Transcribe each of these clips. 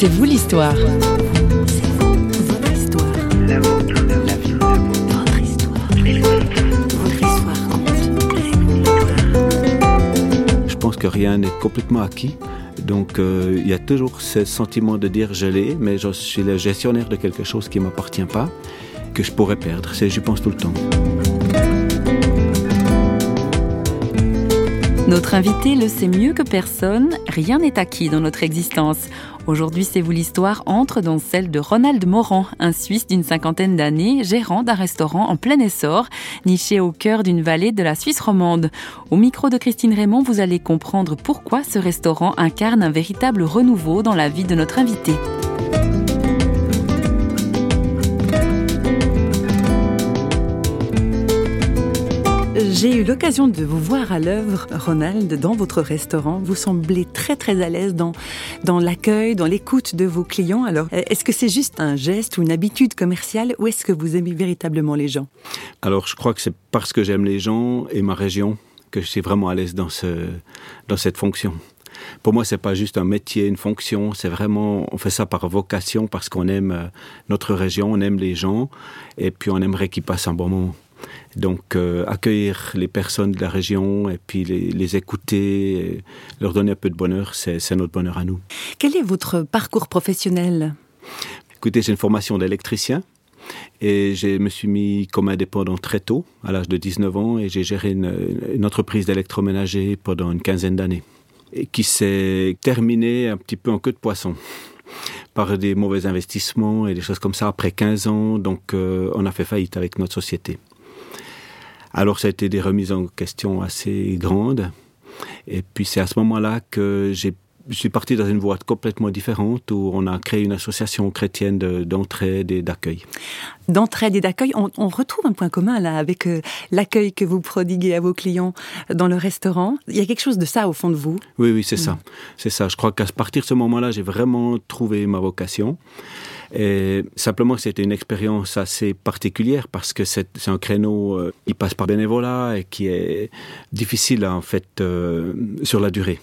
C'est vous l'histoire. Je pense que rien n'est complètement acquis. Donc euh, il y a toujours ce sentiment de dire je l'ai, mais je suis le gestionnaire de quelque chose qui ne m'appartient pas, que je pourrais perdre. C'est, j'y pense tout le temps. Notre invité le sait mieux que personne, rien n'est acquis dans notre existence. Aujourd'hui, C'est vous l'histoire entre dans celle de Ronald Morand, un Suisse d'une cinquantaine d'années, gérant d'un restaurant en plein essor, niché au cœur d'une vallée de la Suisse romande. Au micro de Christine Raymond, vous allez comprendre pourquoi ce restaurant incarne un véritable renouveau dans la vie de notre invité. J'ai eu l'occasion de vous voir à l'œuvre, Ronald, dans votre restaurant. Vous semblez très très à l'aise dans, dans l'accueil, dans l'écoute de vos clients. Alors, est-ce que c'est juste un geste ou une habitude commerciale ou est-ce que vous aimez véritablement les gens? Alors, je crois que c'est parce que j'aime les gens et ma région que je suis vraiment à l'aise dans, ce, dans cette fonction. Pour moi, c'est pas juste un métier, une fonction. C'est vraiment, on fait ça par vocation parce qu'on aime euh, notre région, on aime les gens, et puis on aimerait qu'ils passent un bon moment. Donc euh, accueillir les personnes de la région et puis les, écouter, leur donner un peu de bonheur, c'est notre bonheur à nous. Quel est votre parcours professionnel? Écoutez, j'ai une formation d'électricien. Et je me suis mis comme indépendant très tôt, à l'âge de 19 ans, et j'ai géré une, entreprise d'électroménager pendant une quinzaine d'années, qui s'est terminée un petit peu en queue de poisson par des mauvais investissements et des choses comme ça après 15 ans. Donc, euh, on a fait faillite avec notre société. Alors ça a été des remises en question assez grandes. Et puis c'est à ce moment-là que j'ai je suis parti dans une voie complètement différente où on a créé une association chrétienne d'entraide et d'accueil. D'entraide et d'accueil, on, retrouve un point commun là avec euh, l'accueil que vous prodiguez à vos clients dans le restaurant. Il y a quelque chose de ça au fond de vous. Oui, oui, c'est ça. Mm. C'est ça. Je crois qu'à partir de ce moment-là, j'ai vraiment trouvé ma vocation. Et simplement, c'était une expérience assez particulière parce que c'est un créneau euh, qui passe par bénévolat et qui est difficile en fait euh, sur la durée.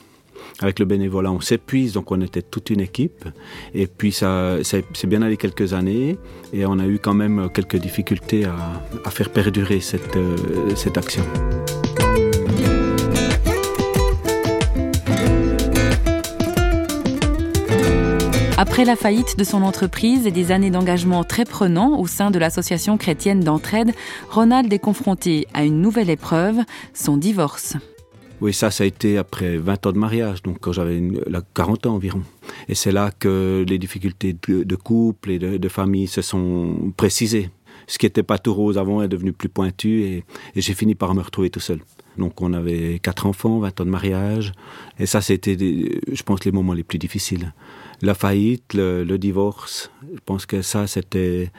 Avec le bénévolat, on s'épuise, donc on était toute une équipe. Et puis ça, c'est bien allé quelques années et on a eu quand même quelques difficultés à, faire perdurer cette, euh, cette action. Après la faillite de son entreprise et des années d'engagement très prenants au sein de l'association chrétienne d'entraide, Ronald est confronté à une nouvelle épreuve, son divorce. Oui, ça, ça a été après 20 ans de mariage, donc quand j'avais 40 ans environ. Et c'est là que les difficultés de, couple et de, famille se sont précisées. Ce qui n'était pas tout rose avant est devenu plus pointu et, et j'ai fini par me retrouver tout seul. Donc on avait quatre enfants, 20 ans de mariage, et ça c'était, je pense, les moments les plus difficiles la faillite, le, divorce. Je pense que ça, c'était...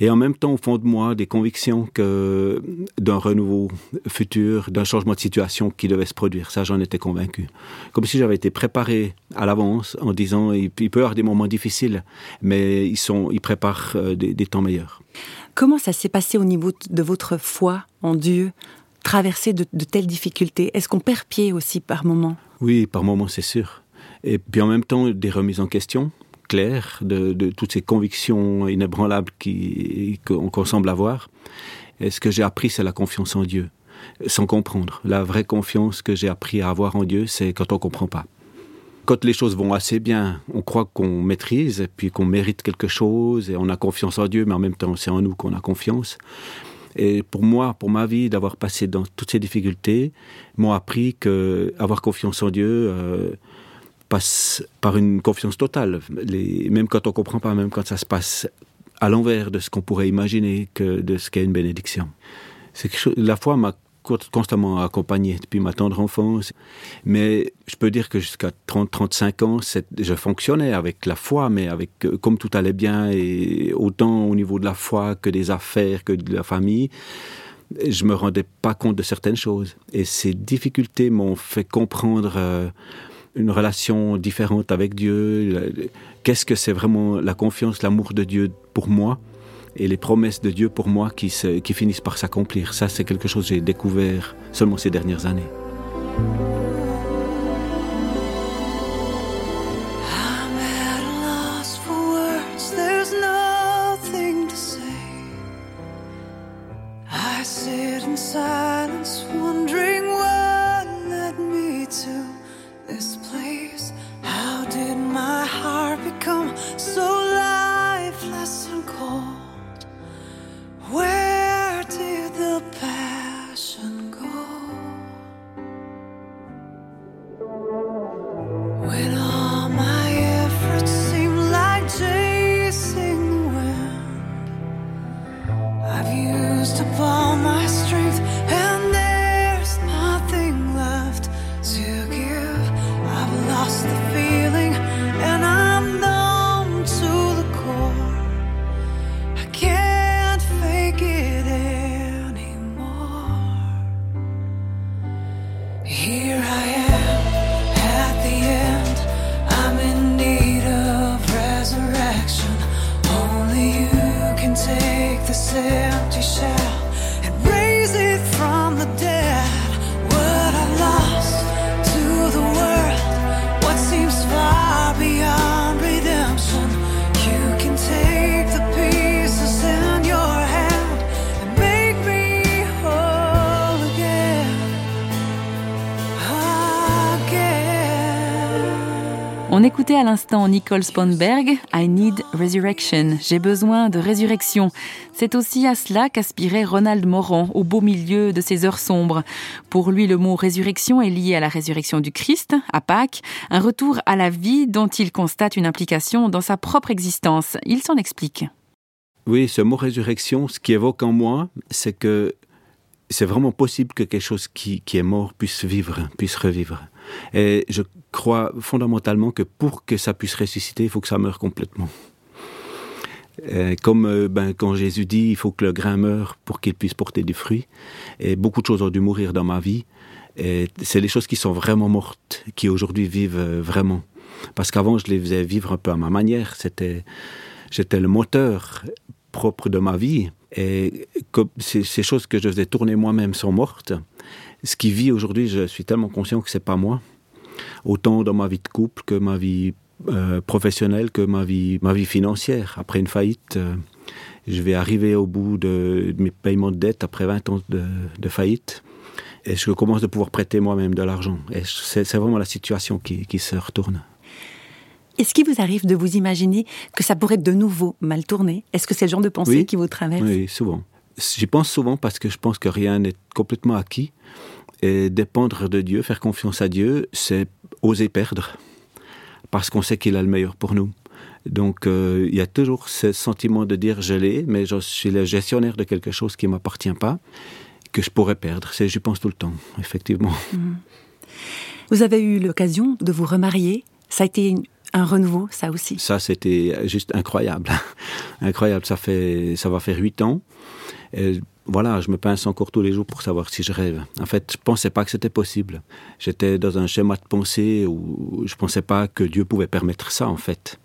Et en même temps, au fond de moi, des convictions que d'un renouveau futur, d'un changement de situation qui devait se produire. Ça, j'en étais convaincu. Comme si j'avais été préparé à l'avance en disant, il, peut y avoir des moments difficiles, mais ils, sont, ils préparent euh, des, temps meilleurs. Comment ça s'est passé au niveau de votre foi en Dieu traverser de, de telles difficultés? Est-ce qu'on perd pied aussi par moments Oui, par moments, c'est sûr et puis en même temps des remises en question claires de, toutes ces convictions inébranlables qu'on semble avoir. Et ce que j'ai appris, c'est la confiance en Dieu, sans comprendre. La vraie confiance que j'ai appris à avoir en Dieu, c'est quand on ne comprend pas. Quand les choses vont assez bien, on croit qu'on maîtrise et puis qu'on mérite quelque chose et on a confiance en Dieu, mais en même temps, c'est en nous qu'on a confiance. Et pour moi, pour ma vie, d'avoir passé dans toutes ces difficultés, m'ont appris que avoir confiance en Dieu, euh, par une confiance totale. Même quand on comprend pas, même quand ça se passe à l'envers de ce qu'on pourrait imaginer que de ce qu'est une bénédiction. La foi m'a constamment accompagné depuis ma tendre enfance. Mais je peux dire que jusqu'à 30-35 ans, je fonctionnais avec la foi, mais avec comme tout allait bien, et autant au niveau de la foi que des affaires, que de la famille, je me rendais pas compte de certaines choses. Et ces difficultés m'ont fait comprendre... Euh, une relation différente avec Dieu. Qu'est-ce que c'est vraiment la confiance, l'amour de Dieu pour moi et les promesses de Dieu pour moi qui, finissent par s'accomplir. Ça, c'est quelque chose que j'ai découvert seulement ces dernières années. empty shell and raise it from the dead. On écoutait à l'instant Nicole Sponberg, I Need Resurrection, J'ai besoin de résurrection. C'est aussi à cela qu'aspirait Ronald Moran au beau milieu de ces heures sombres. Pour lui, le mot résurrection est lié à la résurrection du Christ, à Pâques, un retour à la vie dont il constate une implication dans sa propre existence. Il s'en explique. Oui, ce mot résurrection, ce qui évoque en moi, c'est que c'est vraiment possible que quelque chose qui, qui, est mort puisse vivre, puisse revivre. Et je crois fondamentalement que pour que ça puisse ressusciter, il faut que ça meure complètement. Comme euh, ben, quand Jésus dit, il faut que le grain meure pour qu'il puisse porter du fruit. Et beaucoup de choses ont dû mourir dans ma vie. Et c'est les choses qui sont vraiment mortes, qui aujourd'hui vivent euh, vraiment. Parce qu'avant, je les faisais vivre un peu à ma manière. C'était, j'étais le moteur propre de ma vie. Et ces choses que je faisais tourner moi-même sont mortes, ce qui vit aujourd'hui, je suis tellement conscient que c'est pas moi. Autant dans ma vie de couple que ma vie euh, professionnelle, que ma vie, ma vie financière. Après une faillite, euh, je vais arriver au bout de, mes paiements de dette après 20 ans de, faillite. Et je commence de pouvoir prêter moi-même de l'argent. Et c'est vraiment la situation qui se retourne. Est-ce qu'il vous arrive de vous imaginer que ça pourrait de nouveau mal tourner Est-ce que c'est le genre de pensée qui vous traverse? Oui, souvent. J'y pense souvent parce que je pense que rien n'est complètement acquis. Et dépendre de Dieu, faire confiance à Dieu, c'est oser perdre. Parce qu'on sait qu'il a le meilleur pour nous. Donc euh, il y a toujours ce sentiment de dire je l'ai, mais je suis le gestionnaire de quelque chose qui ne m'appartient pas, que je pourrais perdre. J'y pense tout le temps, effectivement. Mmh. Vous avez eu l'occasion de vous remarier. Ça a été un renouveau, ça aussi. Ça, c'était juste incroyable. incroyable. Ça, fait, ça va faire huit ans. Voilà, je me pince encore tous les jours pour savoir si je rêve. En fait, je pensais pas que c'était possible. J'étais dans un schéma de pensée où je pensais pas que Dieu pouvait permettre ça, en fait.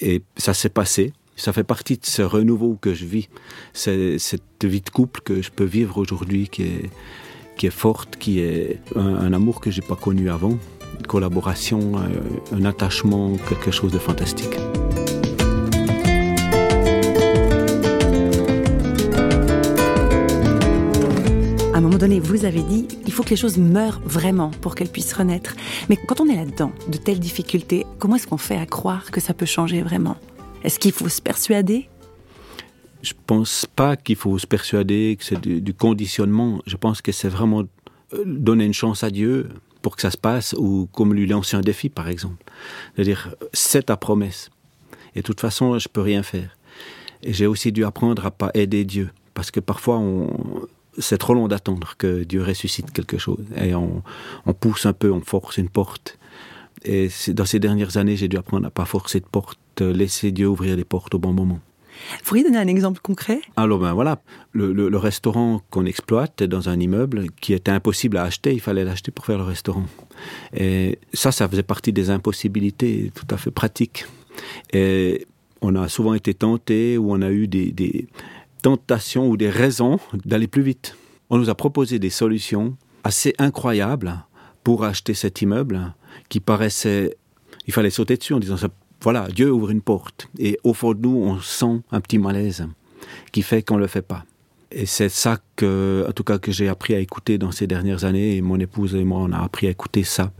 Et ça s'est passé. Ça fait partie de ce renouveau que je vis. Cette vie de couple que je peux vivre aujourd'hui qui est, qui est forte, qui est un, un amour que j'ai pas connu avant une collaboration, euh, un attachement, quelque chose de fantastique. À un moment donné, vous avez dit, il faut que les choses meurent vraiment pour qu'elles puissent renaître. Mais quand on est là-dedans, de telles difficultés, comment est-ce qu'on fait à croire que ça peut changer vraiment? Est-ce qu'il faut se persuader? Je pense pas qu'il faut se persuader que c'est du, du, conditionnement. Je pense que c'est vraiment euh, donner une chance à Dieu, pour que ça se passe, ou comme lui lancer un défi, par exemple. C'est-à-dire, c'est ta promesse. Et de toute façon, je peux rien faire. Et j'ai aussi dû apprendre à pas aider Dieu, parce que parfois, on, c'est trop long d'attendre que Dieu ressuscite quelque chose. Et on, on pousse un peu, on force une porte. Et dans ces dernières années, j'ai dû apprendre à pas forcer de porte, laisser Dieu ouvrir les portes au bon moment. Vous pourriez donner un exemple concret? Alors ben voilà, le, le, restaurant qu'on exploite dans un immeuble qui était impossible à acheter, il fallait l'acheter pour faire le restaurant. Et ça, ça faisait partie des impossibilités tout à fait pratiques. Et on a souvent été tenté ou on a eu des tentations ou des raisons d'aller plus vite. On nous a proposé des solutions assez incroyables pour acheter cet immeuble qui paraissait il fallait sauter dessus en disant ça voilà, Dieu ouvre une porte. Et au fond de nous, on sent un petit malaise qui fait qu'on ne le fait pas. Et c'est ça que, en tout cas, que j'ai appris à écouter dans ces dernières années. Et mon épouse et moi, on a appris à écouter ça.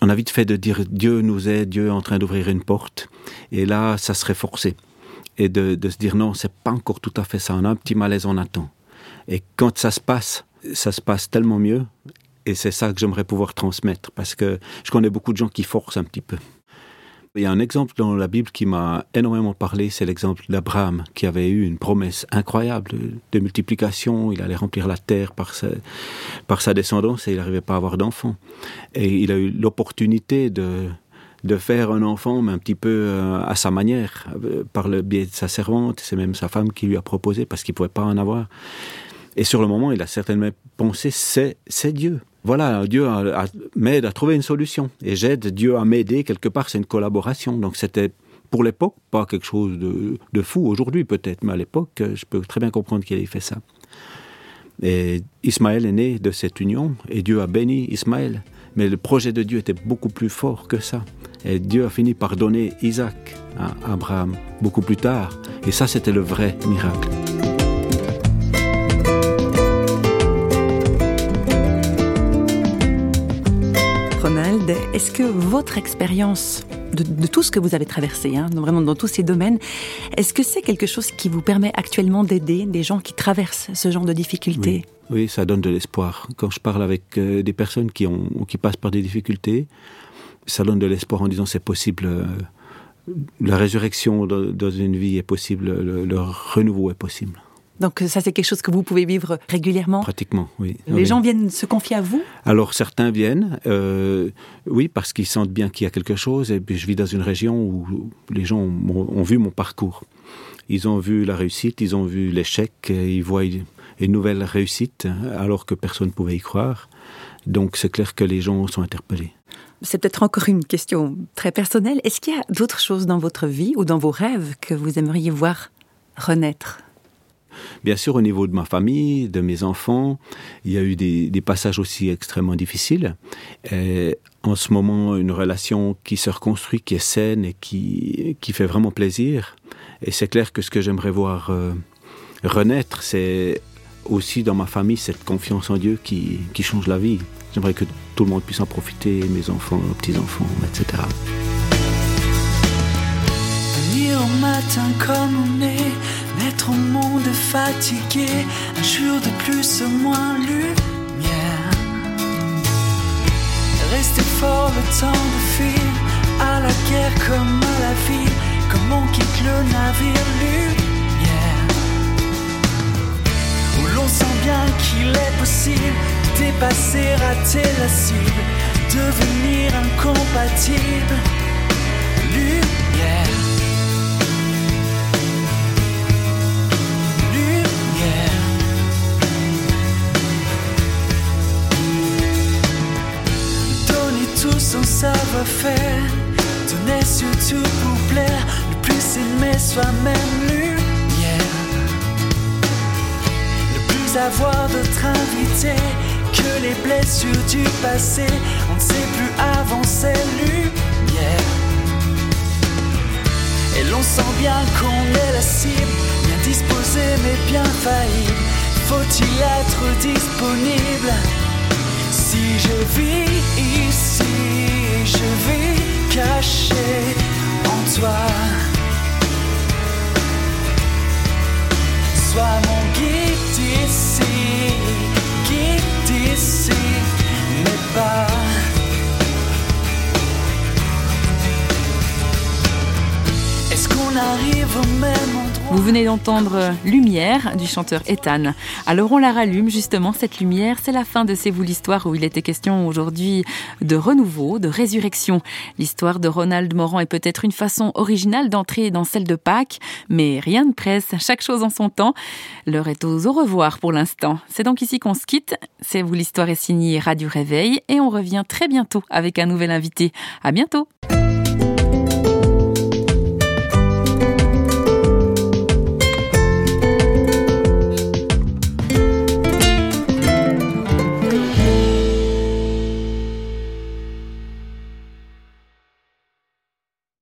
On a vite fait de dire Dieu nous aide, Dieu est en train d'ouvrir une porte. Et là, ça serait forcé. Et de, de se dire non, c'est pas encore tout à fait ça. On a un petit malaise, on attend. Et quand ça se passe, ça se passe tellement mieux. Et c'est ça que j'aimerais pouvoir transmettre. Parce que je connais beaucoup de gens qui forcent un petit peu. Il y a un exemple dans la Bible qui m'a énormément parlé, c'est l'exemple d'Abraham, qui avait eu une promesse incroyable de multiplication, il allait remplir la terre par sa, par sa descendance et il n'arrivait pas à avoir d'enfant. Et il a eu l'opportunité de, de faire un enfant, mais un petit peu euh, à sa manière, euh, par le biais de sa servante, c'est même sa femme qui lui a proposé parce qu'il ne pouvait pas en avoir. Et sur le moment, il a certainement pensé, c'est Dieu voilà, Dieu m'aide à trouver une solution. Et j'aide Dieu à m'aider quelque part, c'est une collaboration. Donc c'était Pour l'époque, pas quelque chose de, de fou. Aujourd'hui, peut-être, mais à l'époque, je peux très bien comprendre qu'il ait fait ça. Et Ismaël est né de cette union, et Dieu a béni Ismaël. Mais le projet de Dieu était beaucoup plus fort que ça. Et Dieu a fini par donner Isaac à Abraham beaucoup plus tard. Et ça, c'était le vrai miracle. Est-ce que votre expérience de, tout ce que vous avez traversé, hein, vraiment dans tous ces domaines, est-ce que c'est quelque chose qui vous permet actuellement d'aider des gens qui traversent ce genre de difficultés? Oui. ça donne de l'espoir. Quand je parle avec euh, des personnes qui, ont, qui passent par des difficultés, ça donne de l'espoir en disant c'est possible. Euh, la résurrection dans une vie est possible, le renouveau est possible. Donc ça, c'est quelque chose que vous pouvez vivre régulièrement? Pratiquement, oui. Les gens viennent se confier à vous? Alors certains viennent, euh, oui, parce qu'ils sentent bien qu'il y a quelque chose. Et puis je vis dans une région où les gens ont, vu mon parcours. Ils ont vu la réussite, ils ont vu l'échec, ils voient une nouvelle réussite alors que personne ne pouvait y croire. Donc c'est clair que les gens sont interpellés. C'est peut-être encore une question très personnelle. Est-ce qu'il y a d'autres choses dans votre vie ou dans vos rêves que vous aimeriez voir renaître? Bien sûr, au niveau de ma famille, de mes enfants, il y a eu des, passages aussi extrêmement difficiles. en ce moment, une relation qui se reconstruit, qui est saine et qui, qui fait vraiment plaisir. Et c'est clair que ce que j'aimerais voir euh, renaître, c'est aussi dans ma famille cette confiance en Dieu qui, qui change la vie. J'aimerais que tout le monde puisse en profiter, mes enfants, mes petits-enfants, etc. Au matin comme on est Naître au monde fatigué, un jour de plus moins lumière. Rester fort le temps de fuir, à la guerre comme à la vie, comme on quitte le navire lumière? Où l'on sent bien qu'il est possible dépasser, rater la cible, devenir incompatible. Lumière. Son savoir-faire. Tenez surtout pour plaire, le plus aimer soi-même lumière. Le plus avoir d'autres invités que les blessures du passé. On ne sait plus avancer lumière. Et l'on sent bien qu'on est la cible, bien disposé mais bien faillible. Faut-il être disponible? Si je vis ici, je vis caché en toi. Sois mon guide ici, guide ici, mais pas. Est-ce qu'on arrive au même? Vous venez d'entendre Lumière du chanteur Ethan. Alors on la rallume justement, cette lumière, c'est la fin de C'est vous l'histoire où il était question aujourd'hui de renouveau, de résurrection. L'histoire de Ronald Morand est peut-être une façon originale d'entrer dans celle de Pâques, mais rien ne presse, chaque chose en son temps. L'heure est aux au revoir pour l'instant. C'est donc ici qu'on se quitte. C'est vous l'histoire est signée Radio Réveil et on revient très bientôt avec un nouvel invité. À bientôt!